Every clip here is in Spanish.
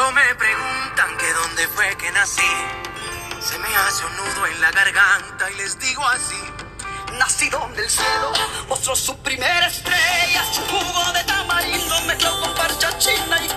Cuando me preguntan que dónde fue que nací, se me hace un nudo en la garganta y les digo así. Nacido del cielo, mostró su primera estrella, su jugo de tamarindo mezclado con parcha china y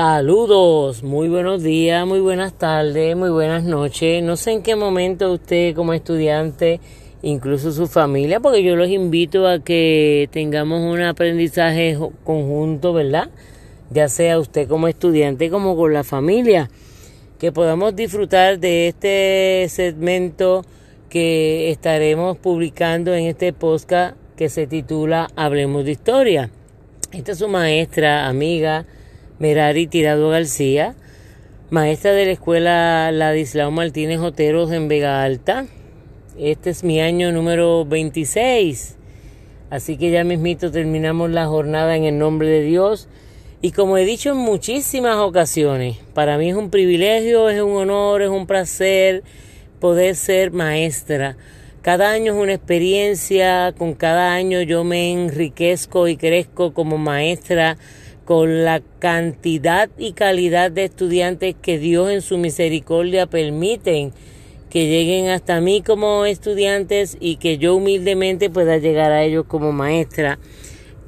Saludos, muy buenos días, muy buenas tardes, muy buenas noches. No sé en qué momento usted como estudiante, incluso su familia, porque yo los invito a que tengamos un aprendizaje conjunto, ¿verdad? Ya sea usted como estudiante como con la familia, que podamos disfrutar de este segmento que estaremos publicando en este podcast que se titula Hablemos de Historia. Esta es su maestra, amiga, Merari Tirado García, maestra de la escuela Ladislao Martínez Oteros en Vega Alta. Este es mi año número 26. Así que ya mismito terminamos la jornada en el nombre de Dios. Y como he dicho en muchísimas ocasiones, para mí es un privilegio, es un honor, es un placer poder ser maestra. Cada año es una experiencia, con cada año yo me enriquezco y crezco como maestra con la cantidad y calidad de estudiantes que Dios en su misericordia permiten que lleguen hasta mí como estudiantes y que yo humildemente pueda llegar a ellos como maestra.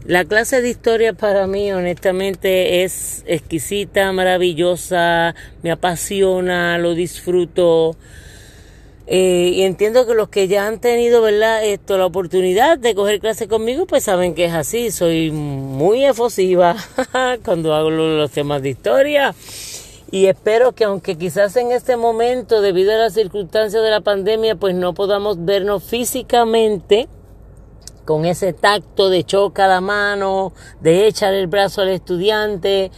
La clase de historia para mí honestamente es exquisita, maravillosa, me apasiona, lo disfruto. Eh, y entiendo que los que ya han tenido, ¿verdad? Esto, la oportunidad de coger clase conmigo, pues saben que es así. Soy muy efusiva cuando hago lo- los temas de historia. Y espero que aunque quizás en este momento, debido a las circunstancias de la pandemia, pues no podamos vernos físicamente con ese tacto de choca la mano, de echar el brazo al estudiante,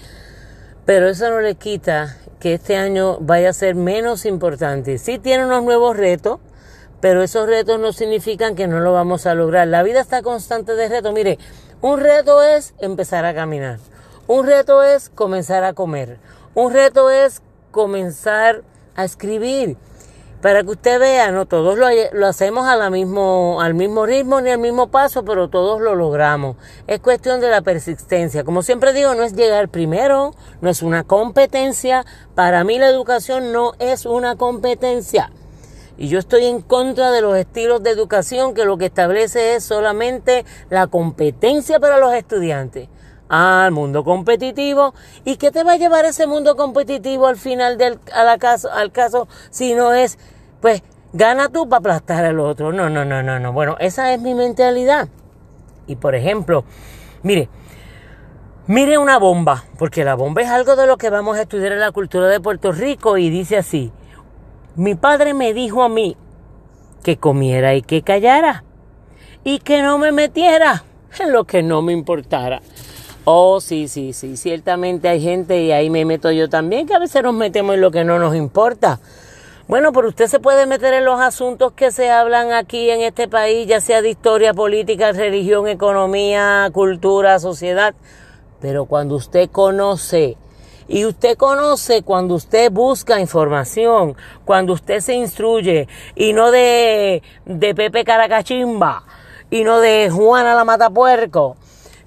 pero eso no le quita que este año vaya a ser menos importante. Sí tiene unos nuevos retos, pero esos retos no significan que no lo vamos a lograr. La vida está constante de retos. Mire, un reto es empezar a caminar. Un reto es comenzar a comer. Un reto es comenzar a escribir. Para que usted vea, no todos lo, lo hacemos a mismo, al mismo ritmo ni al mismo paso, pero todos lo logramos. Es cuestión de la persistencia. Como siempre digo, no es llegar primero, no es una competencia. Para mí la educación no es una competencia. Y yo estoy en contra de los estilos de educación que lo que establece es solamente la competencia para los estudiantes. Al mundo competitivo. ¿Y qué te va a llevar ese mundo competitivo al final del a la caso, al caso si no es, pues, gana tú para aplastar al otro? No, no, no, no, no. Bueno, esa es mi mentalidad. Y por ejemplo, mire, mire una bomba, porque la bomba es algo de lo que vamos a estudiar en la cultura de Puerto Rico y dice así. Mi padre me dijo a mí que comiera y que callara y que no me metiera en lo que no me importara. Oh, sí, sí, sí, ciertamente hay gente y ahí me meto yo también que a veces nos metemos en lo que no nos importa. Bueno, pero usted se puede meter en los asuntos que se hablan aquí en este país, ya sea de historia, política, religión, economía, cultura, sociedad, pero cuando usted conoce y usted conoce cuando usted busca información, cuando usted se instruye y no de, de Pepe Caracachimba y no de Juana la Matapuerco,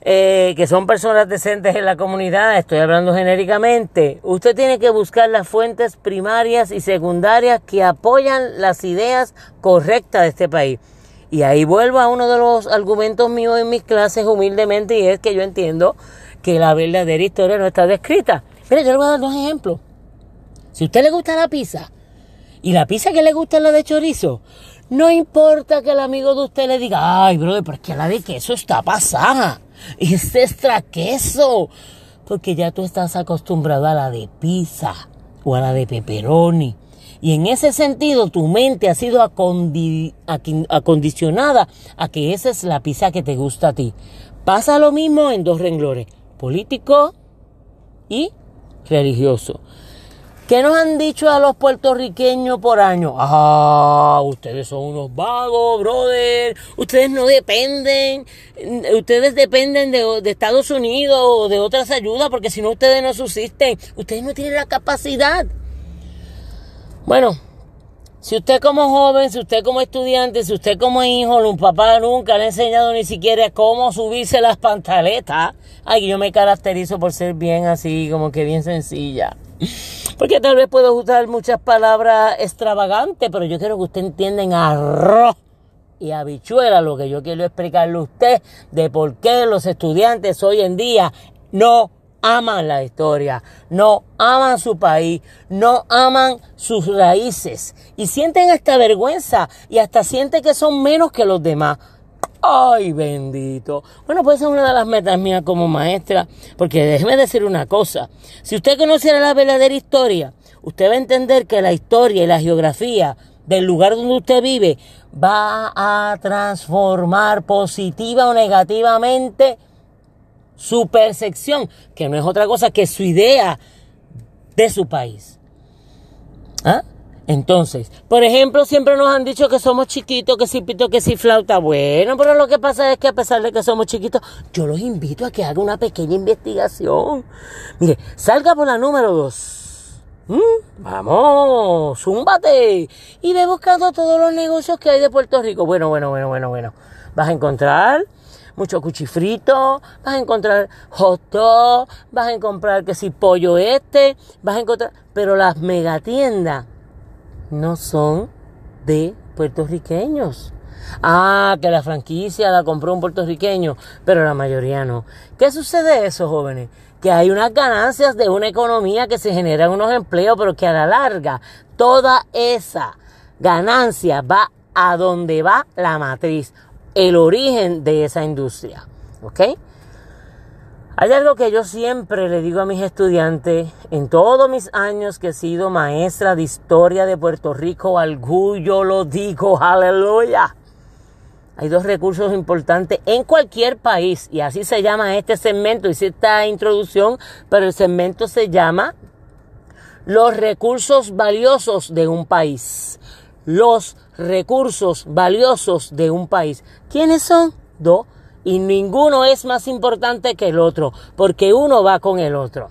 eh, que son personas decentes en la comunidad, estoy hablando genéricamente. Usted tiene que buscar las fuentes primarias y secundarias que apoyan las ideas correctas de este país. Y ahí vuelvo a uno de los argumentos míos en mis clases humildemente y es que yo entiendo que la verdadera historia no está descrita. Mire, yo le voy a dar dos ejemplos. Si a usted le gusta la pizza y la pizza que le gusta es la de chorizo, no importa que el amigo de usted le diga, ay, brother, pero es que la de queso está pasada. Y es extra queso. Porque ya tú estás acostumbrado a la de pizza o a la de pepperoni. Y en ese sentido, tu mente ha sido acondi- acondicionada a que esa es la pizza que te gusta a ti. Pasa lo mismo en dos renglones. político y religioso. ¿Qué nos han dicho a los puertorriqueños por año? Ah, ustedes son unos vagos, brother. Ustedes no dependen. Ustedes dependen de, de, Estados Unidos o de otras ayudas porque si no ustedes no subsisten. Ustedes no tienen la capacidad. Bueno, si usted como joven, si usted como estudiante, si usted como hijo, un papá nunca le ha enseñado ni siquiera cómo subirse las pantaletas, ay, yo me caracterizo por ser bien así, como que bien sencilla. Porque tal vez puedo usar muchas palabras extravagantes, pero yo quiero que usted entienda en arroz y habichuela lo que yo quiero explicarle a usted de por qué los estudiantes hoy en día no aman la historia, no aman su país, no aman sus raíces y sienten hasta vergüenza y hasta sienten que son menos que los demás. Ay, bendito. Bueno, pues es una de las metas mías como maestra, porque déjeme decir una cosa. Si usted conociera la verdadera historia, usted va a entender que la historia y la geografía del lugar donde usted vive va a transformar positiva o negativamente su percepción, que no es otra cosa que su idea de su país. ¿Ah? Entonces, por ejemplo, siempre nos han dicho que somos chiquitos, que si pito, que si flauta. Bueno, pero lo que pasa es que a pesar de que somos chiquitos, yo los invito a que haga una pequeña investigación. Mire, salga por la número dos. ¿Mm? Vamos, zúmbate. Y ve buscando todos los negocios que hay de Puerto Rico. Bueno, bueno, bueno, bueno, bueno. Vas a encontrar mucho cuchifrito, vas a encontrar hot dog, vas a encontrar que si pollo este, vas a encontrar, pero las megatiendas no son de puertorriqueños. Ah, que la franquicia la compró un puertorriqueño, pero la mayoría no. ¿Qué sucede eso, jóvenes? Que hay unas ganancias de una economía que se generan unos empleos, pero que a la larga toda esa ganancia va a donde va la matriz, el origen de esa industria. ¿Ok? Hay algo que yo siempre le digo a mis estudiantes en todos mis años que he sido maestra de historia de Puerto Rico, orgullo lo digo, aleluya. Hay dos recursos importantes en cualquier país y así se llama este segmento, hice esta introducción, pero el segmento se llama los recursos valiosos de un país. Los recursos valiosos de un país. ¿Quiénes son? Dos y ninguno es más importante que el otro, porque uno va con el otro.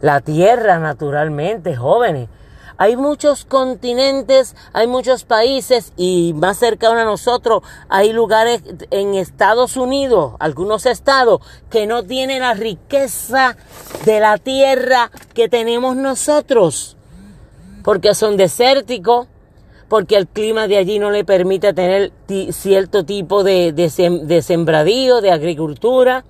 La tierra, naturalmente, jóvenes. Hay muchos continentes, hay muchos países y más cerca a nosotros hay lugares en Estados Unidos, algunos estados, que no tienen la riqueza de la tierra que tenemos nosotros, porque son desérticos, porque el clima de allí no le permite tener cierto tipo de, de, sembradío, de agricultura.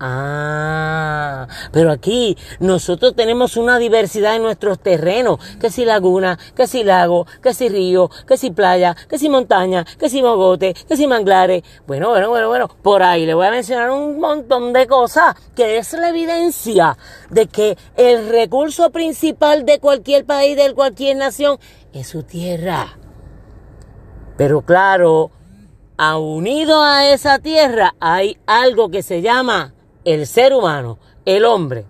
Ah, pero aquí nosotros tenemos una diversidad en nuestros terrenos, que si laguna, que si lago, que si río, que si playa, que si montaña, que si mogote, que si manglares. Bueno, bueno, bueno, bueno, por ahí le voy a mencionar un montón de cosas que es la evidencia de que el recurso principal de cualquier país, de cualquier nación, es su tierra. Pero claro, unido a esa tierra hay algo que se llama el ser humano, el hombre.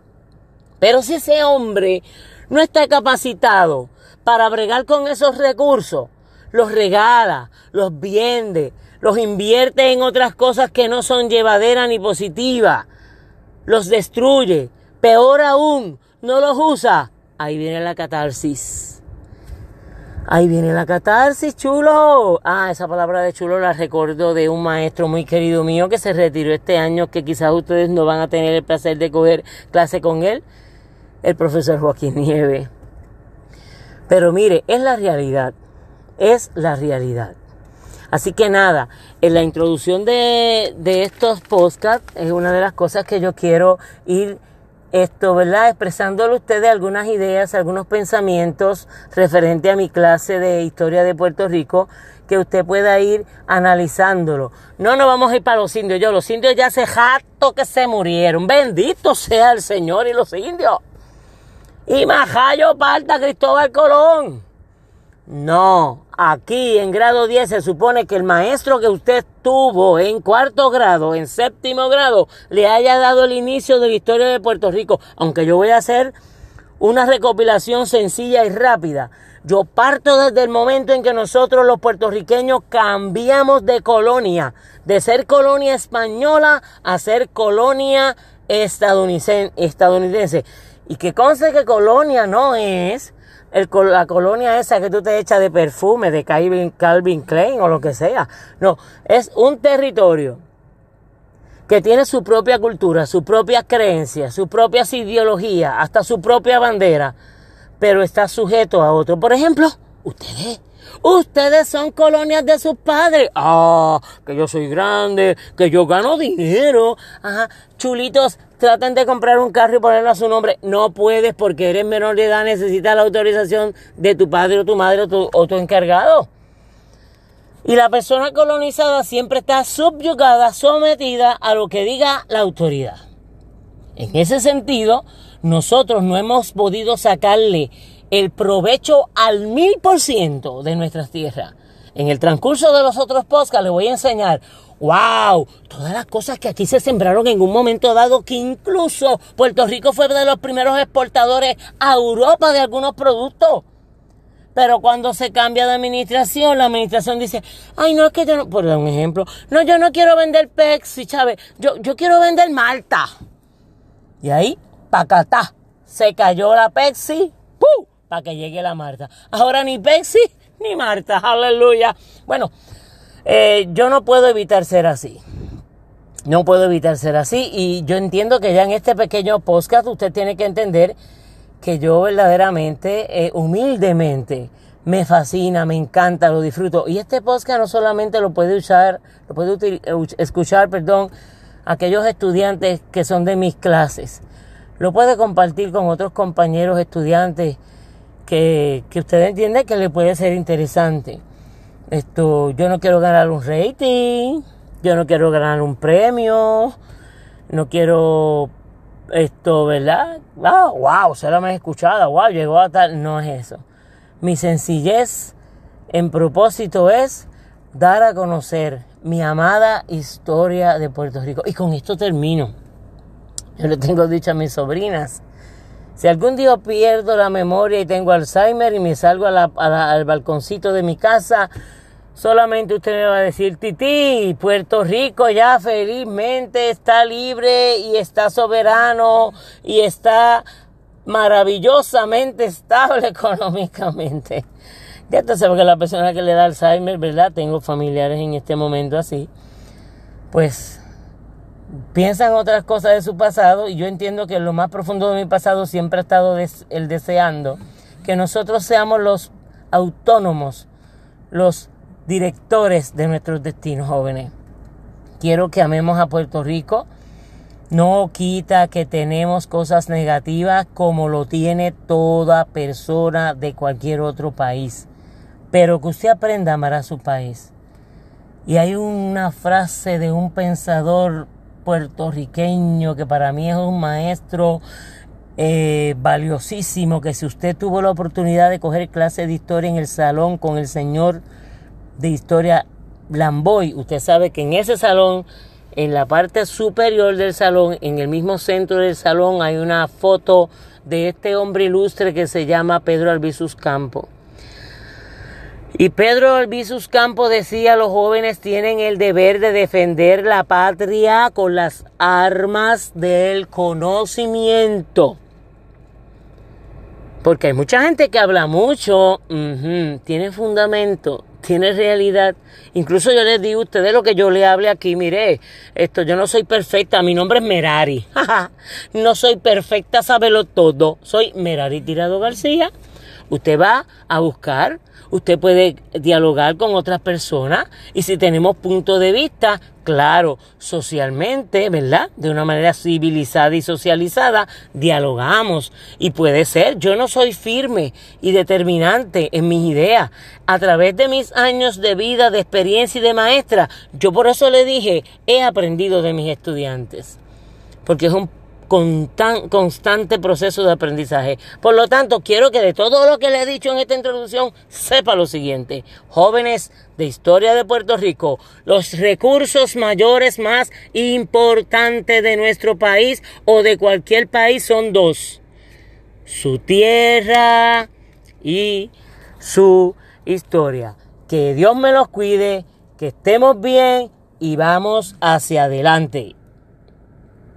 Pero si ese hombre no está capacitado para bregar con esos recursos, los regala, los vende, los invierte en otras cosas que no son llevaderas ni positivas, los destruye, peor aún, no los usa, ahí viene la catarsis. Ahí viene la catarsis, chulo. Ah, esa palabra de chulo la recuerdo de un maestro muy querido mío que se retiró este año, que quizás ustedes no van a tener el placer de coger clase con él, el profesor Joaquín Nieve. Pero mire, es la realidad, es la realidad. Así que nada, en la introducción de, de estos podcasts es una de las cosas que yo quiero ir esto, ¿verdad? Expresándole a ustedes algunas ideas, algunos pensamientos referente a mi clase de historia de Puerto Rico, que usted pueda ir analizándolo. No nos vamos a ir para los indios, yo, los indios ya hace jato que se murieron. Bendito sea el Señor y los indios. Y Majayo Parta Cristóbal Colón. No, aquí en grado 10 se supone que el maestro que usted tuvo en cuarto grado, en séptimo grado, le haya dado el inicio de la historia de Puerto Rico. Aunque yo voy a hacer una recopilación sencilla y rápida. Yo parto desde el momento en que nosotros los puertorriqueños cambiamos de colonia, de ser colonia española a ser colonia estadounidense. Y que conste que colonia no es la colonia esa que tú te echas de perfume, de Calvin, Calvin Klein o lo que sea. No, es un territorio que tiene su propia cultura, su propia creencia, sus propias ideologías, hasta su propia bandera, pero está sujeto a otro. Por ejemplo, ustedes. Ustedes son colonias de sus padres. Ah, que yo soy grande, que yo gano dinero. Ajá, chulitos, traten de comprar un carro y ponerlo a su nombre. No puedes porque eres menor de edad, necesitas la autorización de tu padre o tu madre o tu, o tu encargado. Y la persona colonizada siempre está subyugada, sometida a lo que diga la autoridad. En ese sentido, nosotros no hemos podido sacarle el provecho al mil por ciento de nuestras tierras. En el transcurso de los otros podcasts les voy a enseñar, wow, todas las cosas que aquí se sembraron en un momento dado, que incluso Puerto Rico fue de los primeros exportadores a Europa de algunos productos. Pero cuando se cambia de administración, la administración dice, ay, no, es que yo no, por dar un ejemplo, no, yo no quiero vender Pepsi, Chávez, yo, yo quiero vender Malta. Y ahí, pacatá, se cayó la Pepsi, ¡pum! Para que llegue la Marta. Ahora ni Pepsi ni Marta, aleluya. Bueno, eh, yo no puedo evitar ser así. No puedo evitar ser así. Y yo entiendo que ya en este pequeño podcast usted tiene que entender que yo verdaderamente, eh, humildemente, me fascina, me encanta, lo disfruto. Y este podcast no solamente lo puede usar, lo puede escuchar, perdón, aquellos estudiantes que son de mis clases. Lo puede compartir con otros compañeros estudiantes que, que usted entiende que le puede ser interesante. Esto, yo no quiero ganar un rating, yo no quiero ganar un premio, no quiero esto, ¿verdad? Wow, wow, se la me escuchado, wow, llegó a tal. No es eso. Mi sencillez en propósito es dar a conocer mi amada historia de Puerto Rico. Y con esto termino. Yo le tengo dicho a mis sobrinas. Si algún día pierdo la memoria y tengo Alzheimer y me salgo al balconcito de mi casa, Solamente usted me va a decir, Titi, Puerto Rico ya felizmente está libre y está soberano y está maravillosamente estable económicamente. Ya usted sabe que la persona que le da Alzheimer, ¿verdad? Tengo familiares en este momento así. Pues piensan otras cosas de su pasado y yo entiendo que lo más profundo de mi pasado siempre ha estado el deseando que nosotros seamos los autónomos, los directores de nuestros destinos jóvenes. Quiero que amemos a Puerto Rico. No quita que tenemos cosas negativas como lo tiene toda persona de cualquier otro país. Pero que usted aprenda a amar a su país. Y hay una frase de un pensador puertorriqueño que para mí es un maestro eh, valiosísimo, que si usted tuvo la oportunidad de coger clase de historia en el salón con el señor de historia Lamboy. Usted sabe que en ese salón, en la parte superior del salón, en el mismo centro del salón, hay una foto de este hombre ilustre que se llama Pedro Albizus Campo. Y Pedro Albizus Campo decía, los jóvenes tienen el deber de defender la patria con las armas del conocimiento. Porque hay mucha gente que habla mucho, tiene fundamento, tiene realidad. Incluso yo les digo a ustedes lo que yo le hable aquí, mire, esto yo no soy perfecta, mi nombre es Merari. no soy perfecta, sábelo todo. Soy Merari Tirado García. Usted va a buscar usted puede dialogar con otras personas y si tenemos punto de vista, claro, socialmente, ¿verdad? De una manera civilizada y socializada, dialogamos. Y puede ser, yo no soy firme y determinante en mis ideas. A través de mis años de vida, de experiencia y de maestra, yo por eso le dije, he aprendido de mis estudiantes. Porque es un constan- constante proceso de aprendizaje. Por lo tanto, quiero que de todo lo que le he dicho en esta introducción, sepa lo siguiente. Jóvenes de historia de Puerto Rico, los recursos mayores más importantes de nuestro país o de cualquier país son dos. Su tierra y su historia. Que Dios me los cuide, que estemos bien y vamos hacia adelante.